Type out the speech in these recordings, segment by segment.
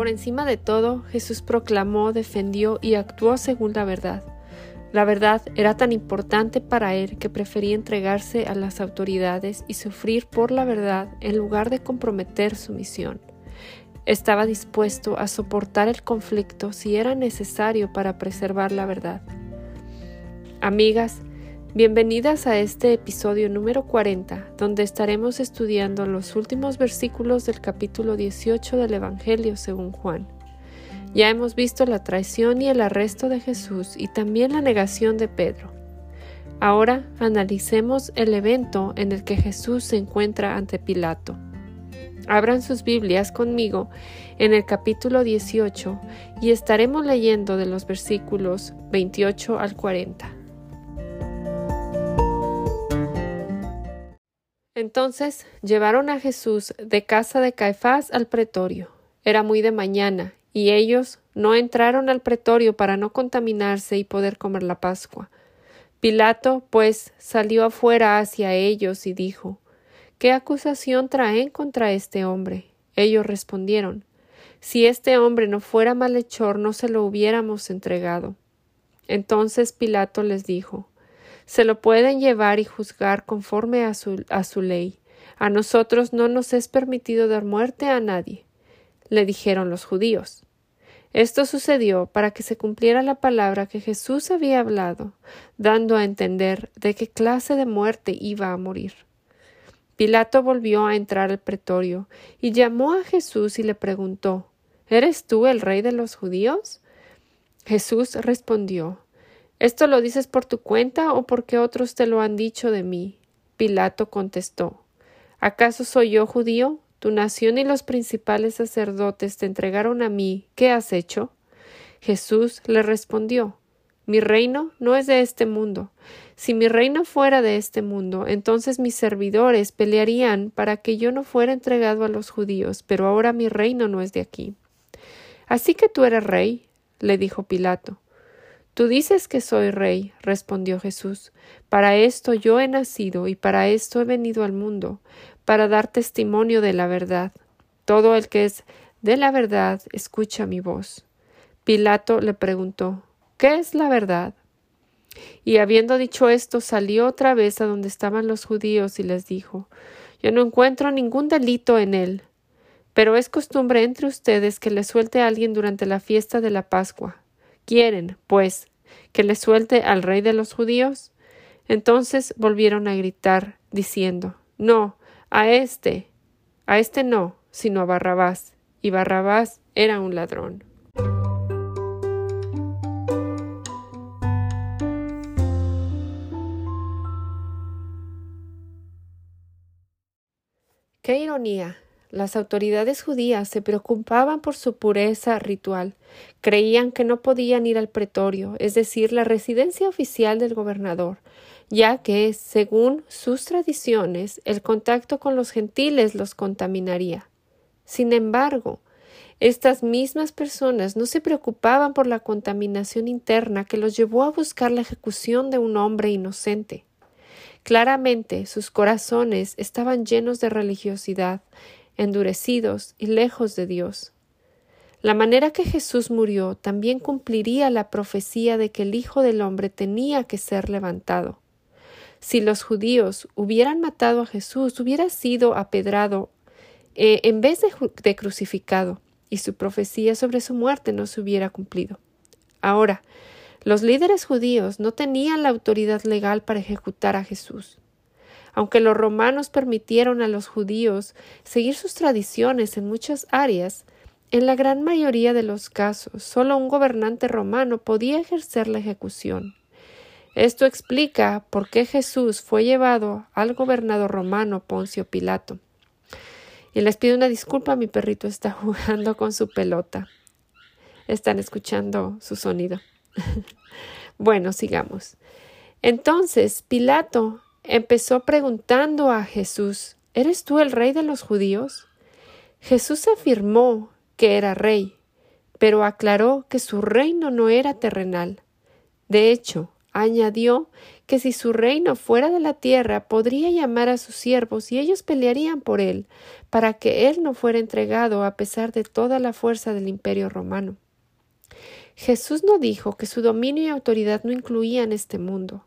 Por encima de todo, Jesús proclamó, defendió y actuó según la verdad. La verdad era tan importante para él que prefería entregarse a las autoridades y sufrir por la verdad en lugar de comprometer su misión. Estaba dispuesto a soportar el conflicto si era necesario para preservar la verdad. Amigas, bienvenidas a este episodio número 40, donde estaremos estudiando los últimos versículos del capítulo 18 del Evangelio según Juan. Ya hemos visto la traición y el arresto de Jesús y también la negación de Pedro. Ahora analicemos el evento en el que Jesús se encuentra ante Pilato. Abran sus Biblias conmigo en el capítulo 18 y estaremos leyendo de los versículos 28 al 40. Entonces llevaron a Jesús de casa de Caifás al pretorio. Era muy de mañana y ellos no entraron al pretorio para no contaminarse y poder comer la Pascua. Pilato, pues, salió afuera hacia ellos y dijo ¿Qué acusación traen contra este hombre? Ellos respondieron Si este hombre no fuera malhechor, no se lo hubiéramos entregado. Entonces Pilato les dijo Se lo pueden llevar y juzgar conforme a su, a su ley. A nosotros no nos es permitido dar muerte a nadie le dijeron los judíos. Esto sucedió para que se cumpliera la palabra que Jesús había hablado, dando a entender de qué clase de muerte iba a morir. Pilato volvió a entrar al pretorio y llamó a Jesús y le preguntó ¿Eres tú el rey de los judíos? Jesús respondió ¿Esto lo dices por tu cuenta o porque otros te lo han dicho de mí? Pilato contestó ¿Acaso soy yo judío? Tu nación y los principales sacerdotes te entregaron a mí. ¿Qué has hecho? Jesús le respondió Mi reino no es de este mundo. Si mi reino fuera de este mundo, entonces mis servidores pelearían para que yo no fuera entregado a los judíos, pero ahora mi reino no es de aquí. Así que tú eres rey, le dijo Pilato. Tú dices que soy rey, respondió Jesús. Para esto yo he nacido y para esto he venido al mundo, para dar testimonio de la verdad. Todo el que es de la verdad escucha mi voz. Pilato le preguntó ¿Qué es la verdad? Y habiendo dicho esto, salió otra vez a donde estaban los judíos y les dijo Yo no encuentro ningún delito en él. Pero es costumbre entre ustedes que le suelte a alguien durante la fiesta de la Pascua. ¿Quieren, pues, que le suelte al rey de los judíos? Entonces volvieron a gritar, diciendo No, a este, a este no, sino a Barrabás, y Barrabás era un ladrón. Qué ironía. Las autoridades judías se preocupaban por su pureza ritual. Creían que no podían ir al pretorio, es decir, la residencia oficial del gobernador, ya que, según sus tradiciones, el contacto con los gentiles los contaminaría. Sin embargo, estas mismas personas no se preocupaban por la contaminación interna que los llevó a buscar la ejecución de un hombre inocente. Claramente sus corazones estaban llenos de religiosidad, endurecidos y lejos de Dios. La manera que Jesús murió también cumpliría la profecía de que el Hijo del Hombre tenía que ser levantado. Si los judíos hubieran matado a Jesús, hubiera sido apedrado eh, en vez de, de crucificado, y su profecía sobre su muerte no se hubiera cumplido. Ahora, los líderes judíos no tenían la autoridad legal para ejecutar a Jesús. Aunque los romanos permitieron a los judíos seguir sus tradiciones en muchas áreas, en la gran mayoría de los casos solo un gobernante romano podía ejercer la ejecución. Esto explica por qué Jesús fue llevado al gobernador romano Poncio Pilato. Y les pido una disculpa, mi perrito está jugando con su pelota. Están escuchando su sonido. bueno, sigamos. Entonces Pilato empezó preguntando a Jesús ¿Eres tú el rey de los judíos? Jesús afirmó que era rey, pero aclaró que su reino no era terrenal. De hecho, añadió que si su reino fuera de la tierra podría llamar a sus siervos y ellos pelearían por él, para que él no fuera entregado a pesar de toda la fuerza del imperio romano. Jesús no dijo que su dominio y autoridad no incluían este mundo.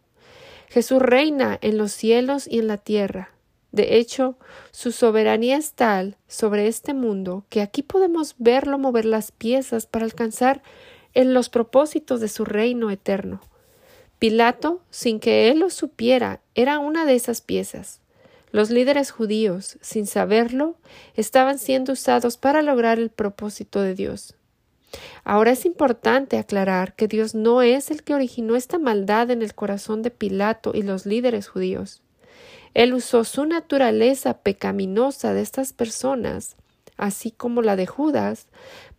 Jesús reina en los cielos y en la tierra. De hecho, su soberanía es tal sobre este mundo que aquí podemos verlo mover las piezas para alcanzar en los propósitos de su reino eterno. Pilato, sin que él lo supiera, era una de esas piezas. Los líderes judíos, sin saberlo, estaban siendo usados para lograr el propósito de Dios. Ahora es importante aclarar que Dios no es el que originó esta maldad en el corazón de Pilato y los líderes judíos. Él usó su naturaleza pecaminosa de estas personas, así como la de Judas,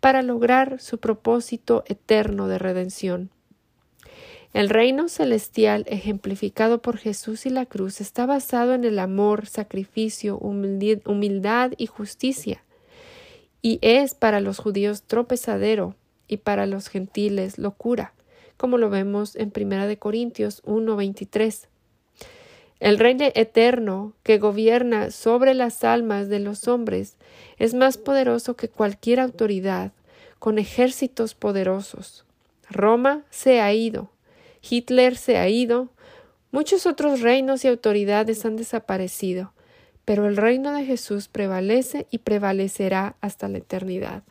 para lograr su propósito eterno de redención. El reino celestial ejemplificado por Jesús y la cruz está basado en el amor, sacrificio, humildad y justicia y es para los judíos tropezadero y para los gentiles locura, como lo vemos en Primera de Corintios 1:23. El Rey eterno que gobierna sobre las almas de los hombres es más poderoso que cualquier autoridad, con ejércitos poderosos. Roma se ha ido, Hitler se ha ido, muchos otros reinos y autoridades han desaparecido, pero el reino de Jesús prevalece y prevalecerá hasta la eternidad.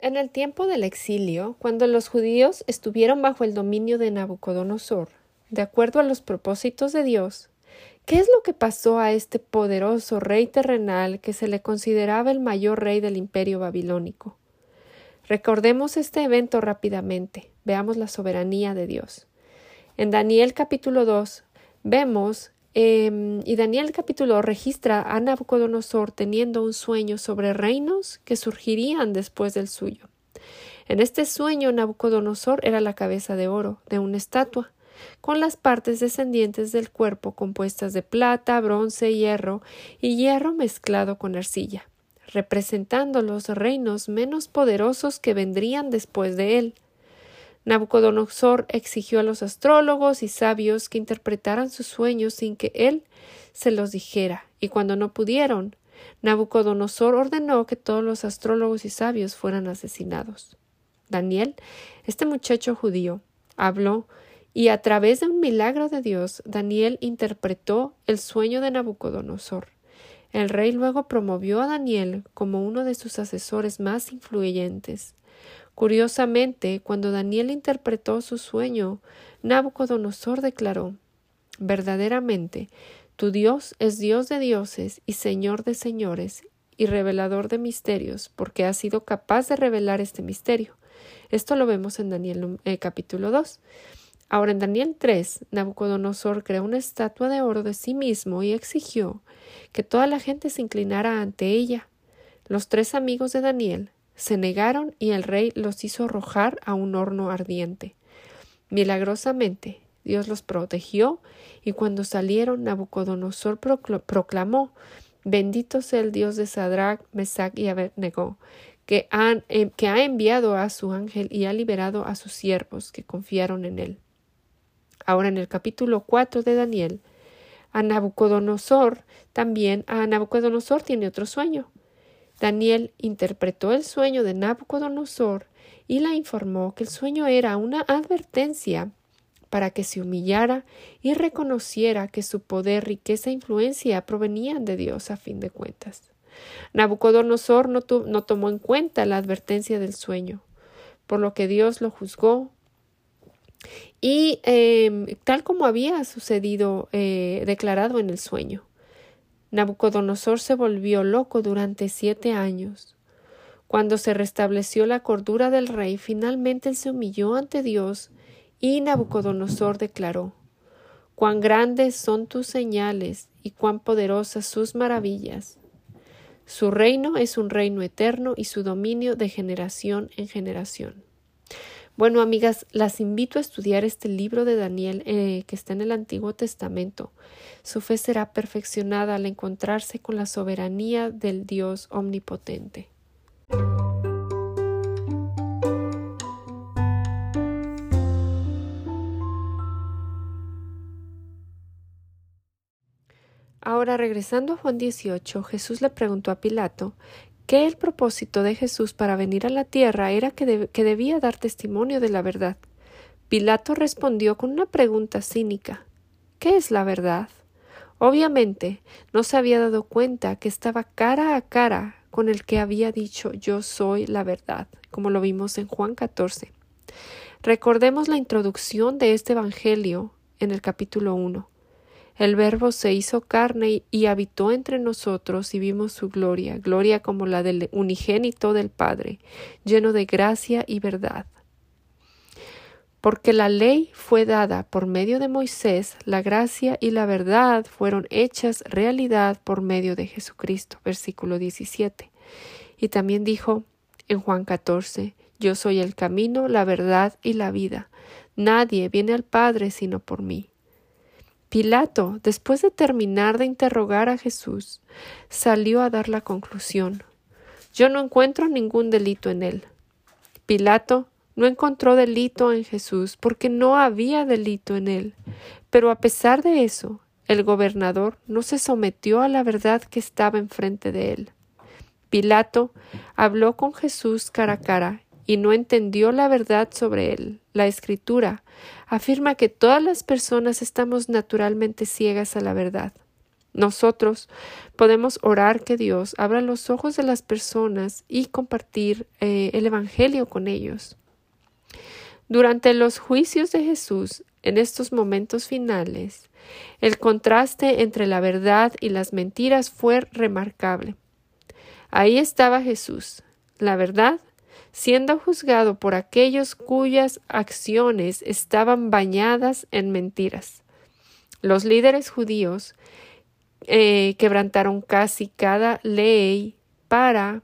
En el tiempo del exilio, cuando los judíos estuvieron bajo el dominio de Nabucodonosor, de acuerdo a los propósitos de Dios, ¿qué es lo que pasó a este poderoso rey terrenal que se le consideraba el mayor rey del imperio babilónico? Recordemos este evento rápidamente. Veamos la soberanía de Dios. En Daniel capítulo 2 vemos em, y Daniel capítulo registra a Nabucodonosor teniendo un sueño sobre reinos que surgirían después del suyo. En este sueño Nabucodonosor era la cabeza de oro de una estatua, con las partes descendientes del cuerpo compuestas de plata, bronce, hierro y hierro mezclado con arcilla representando los reinos menos poderosos que vendrían después de él. Nabucodonosor exigió a los astrólogos y sabios que interpretaran sus sueños sin que él se los dijera, y cuando no pudieron, Nabucodonosor ordenó que todos los astrólogos y sabios fueran asesinados. Daniel, este muchacho judío, habló y a través de un milagro de Dios, Daniel interpretó el sueño de Nabucodonosor. El rey luego promovió a Daniel como uno de sus asesores más influyentes. Curiosamente, cuando Daniel interpretó su sueño, Nabucodonosor declaró Verdaderamente, tu Dios es Dios de dioses y Señor de señores y revelador de misterios, porque ha sido capaz de revelar este misterio. Esto lo vemos en Daniel eh, capítulo 2. Ahora en Daniel 3, Nabucodonosor creó una estatua de oro de sí mismo y exigió que toda la gente se inclinara ante ella. Los tres amigos de Daniel se negaron y el rey los hizo arrojar a un horno ardiente. Milagrosamente Dios los protegió y cuando salieron Nabucodonosor proclamó Bendito sea el Dios de Sadrach, Mesach y Abednego, que, eh, que ha enviado a su ángel y ha liberado a sus siervos que confiaron en él. Ahora en el capítulo 4 de Daniel, a Nabucodonosor también a Nabucodonosor tiene otro sueño. Daniel interpretó el sueño de Nabucodonosor y la informó que el sueño era una advertencia para que se humillara y reconociera que su poder, riqueza e influencia provenían de Dios a fin de cuentas. Nabucodonosor no, no tomó en cuenta la advertencia del sueño, por lo que Dios lo juzgó y em, tal como había sucedido eh, declarado en el sueño. Nabucodonosor se volvió loco durante siete años. Cuando se restableció la cordura del rey, finalmente él se humilló ante Dios y Nabucodonosor declaró Cuán grandes son tus señales y cuán poderosas sus maravillas. Su reino es un reino eterno y su dominio de generación en generación. Bueno, amigas, las invito a estudiar este libro de Daniel eh, que está en el Antiguo Testamento. Su fe será perfeccionada al encontrarse con la soberanía del Dios omnipotente. Ahora, regresando a Juan 18, Jesús le preguntó a Pilato que el propósito de Jesús para venir a la tierra era que, que debía dar testimonio de la verdad. Pilato respondió con una pregunta cínica ¿Qué es la verdad? Obviamente no se había dado cuenta que estaba cara a cara con el que había dicho yo soy la verdad, como lo vimos en Juan 14. Recordemos la introducción de este Evangelio en el capítulo 1. El Verbo se hizo carne y habitó entre nosotros y vimos su gloria, gloria como la del unigénito del Padre, lleno de gracia y verdad. Porque la ley fue dada por medio de Moisés, la gracia y la verdad fueron hechas realidad por medio de Jesucristo. Versículo 17. Y también dijo en Juan 14, Yo soy el camino, la verdad y la vida. Nadie viene al Padre sino por mí. Pilato, después de terminar de interrogar a Jesús, salió a dar la conclusión. Yo no encuentro ningún delito en él. Pilato no encontró delito en Jesús porque no había delito en él. Pero a pesar de eso, el gobernador no se sometió a la verdad que estaba enfrente de él. Pilato habló con Jesús cara a cara y no entendió la verdad sobre él. La escritura afirma que todas las personas estamos naturalmente ciegas a la verdad. Nosotros podemos orar que Dios abra los ojos de las personas y compartir eh, el Evangelio con ellos. Durante los juicios de Jesús, en estos momentos finales, el contraste entre la verdad y las mentiras fue remarcable. Ahí estaba Jesús, la verdad siendo juzgado por aquellos cuyas acciones estaban bañadas en mentiras. Los líderes judíos eh, quebrantaron casi cada ley para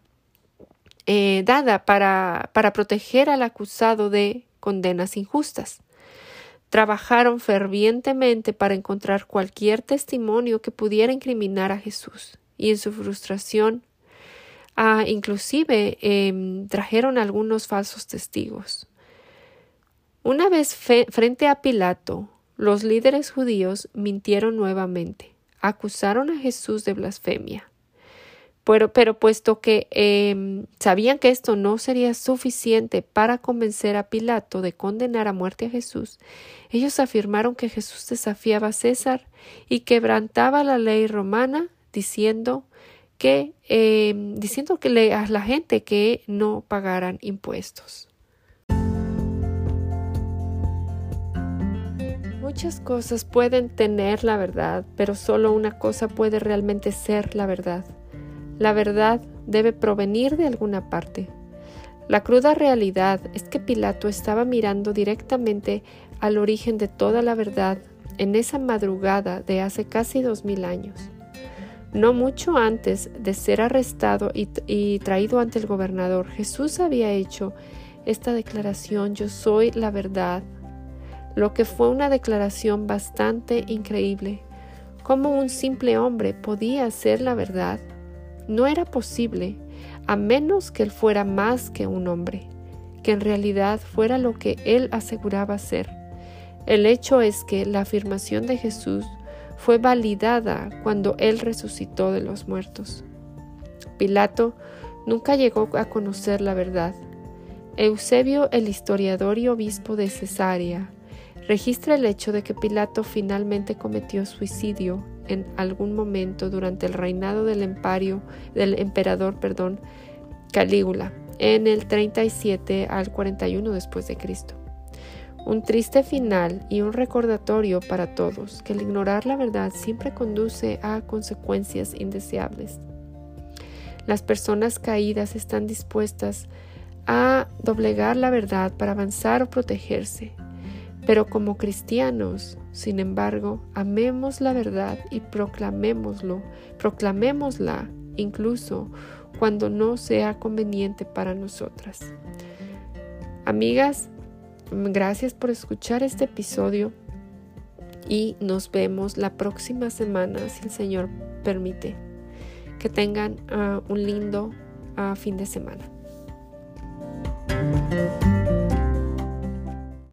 eh, dada para, para proteger al acusado de condenas injustas. Trabajaron fervientemente para encontrar cualquier testimonio que pudiera incriminar a Jesús, y en su frustración Ah, inclusive em, trajeron algunos falsos testigos. Una vez frente a Pilato, los líderes judíos mintieron nuevamente, acusaron a Jesús de blasfemia. Pero, pero puesto que em, sabían que esto no sería suficiente para convencer a Pilato de condenar a muerte a Jesús, ellos afirmaron que Jesús desafiaba a César y quebrantaba la ley romana, diciendo que eh, diciendo que le, a la gente que no pagaran impuestos. Muchas cosas pueden tener la verdad, pero solo una cosa puede realmente ser la verdad. La verdad debe provenir de alguna parte. La cruda realidad es que Pilato estaba mirando directamente al origen de toda la verdad en esa madrugada de hace casi dos mil años. No mucho antes de ser arrestado y, traído ante el gobernador, Jesús había hecho esta declaración, yo soy la verdad, lo que fue una declaración bastante increíble. ¿Cómo un simple hombre podía ser la verdad? No era posible, a menos que él fuera más que un hombre, que en realidad fuera lo que él aseguraba ser. El hecho es que la afirmación de Jesús fue validada cuando Él resucitó de los muertos. Pilato nunca llegó a conocer la verdad. Eusebio, el historiador y obispo de Cesarea, registra el hecho de que Pilato finalmente cometió suicidio en algún momento durante el reinado del, del emperador perdón, Calígula en el 37 al 41 después de Cristo un triste final y un recordatorio para todos que el ignorar la verdad siempre conduce a consecuencias indeseables. Las personas caídas están dispuestas a doblegar la verdad para avanzar o protegerse. Pero como cristianos, sin embargo, amemos la verdad y proclamémoslo, proclamémosla incluso cuando no sea conveniente para nosotras. Amigas, gracias por escuchar este episodio y nos vemos la próxima semana si el Señor permite. Que tengan ah, un lindo ah, fin de semana.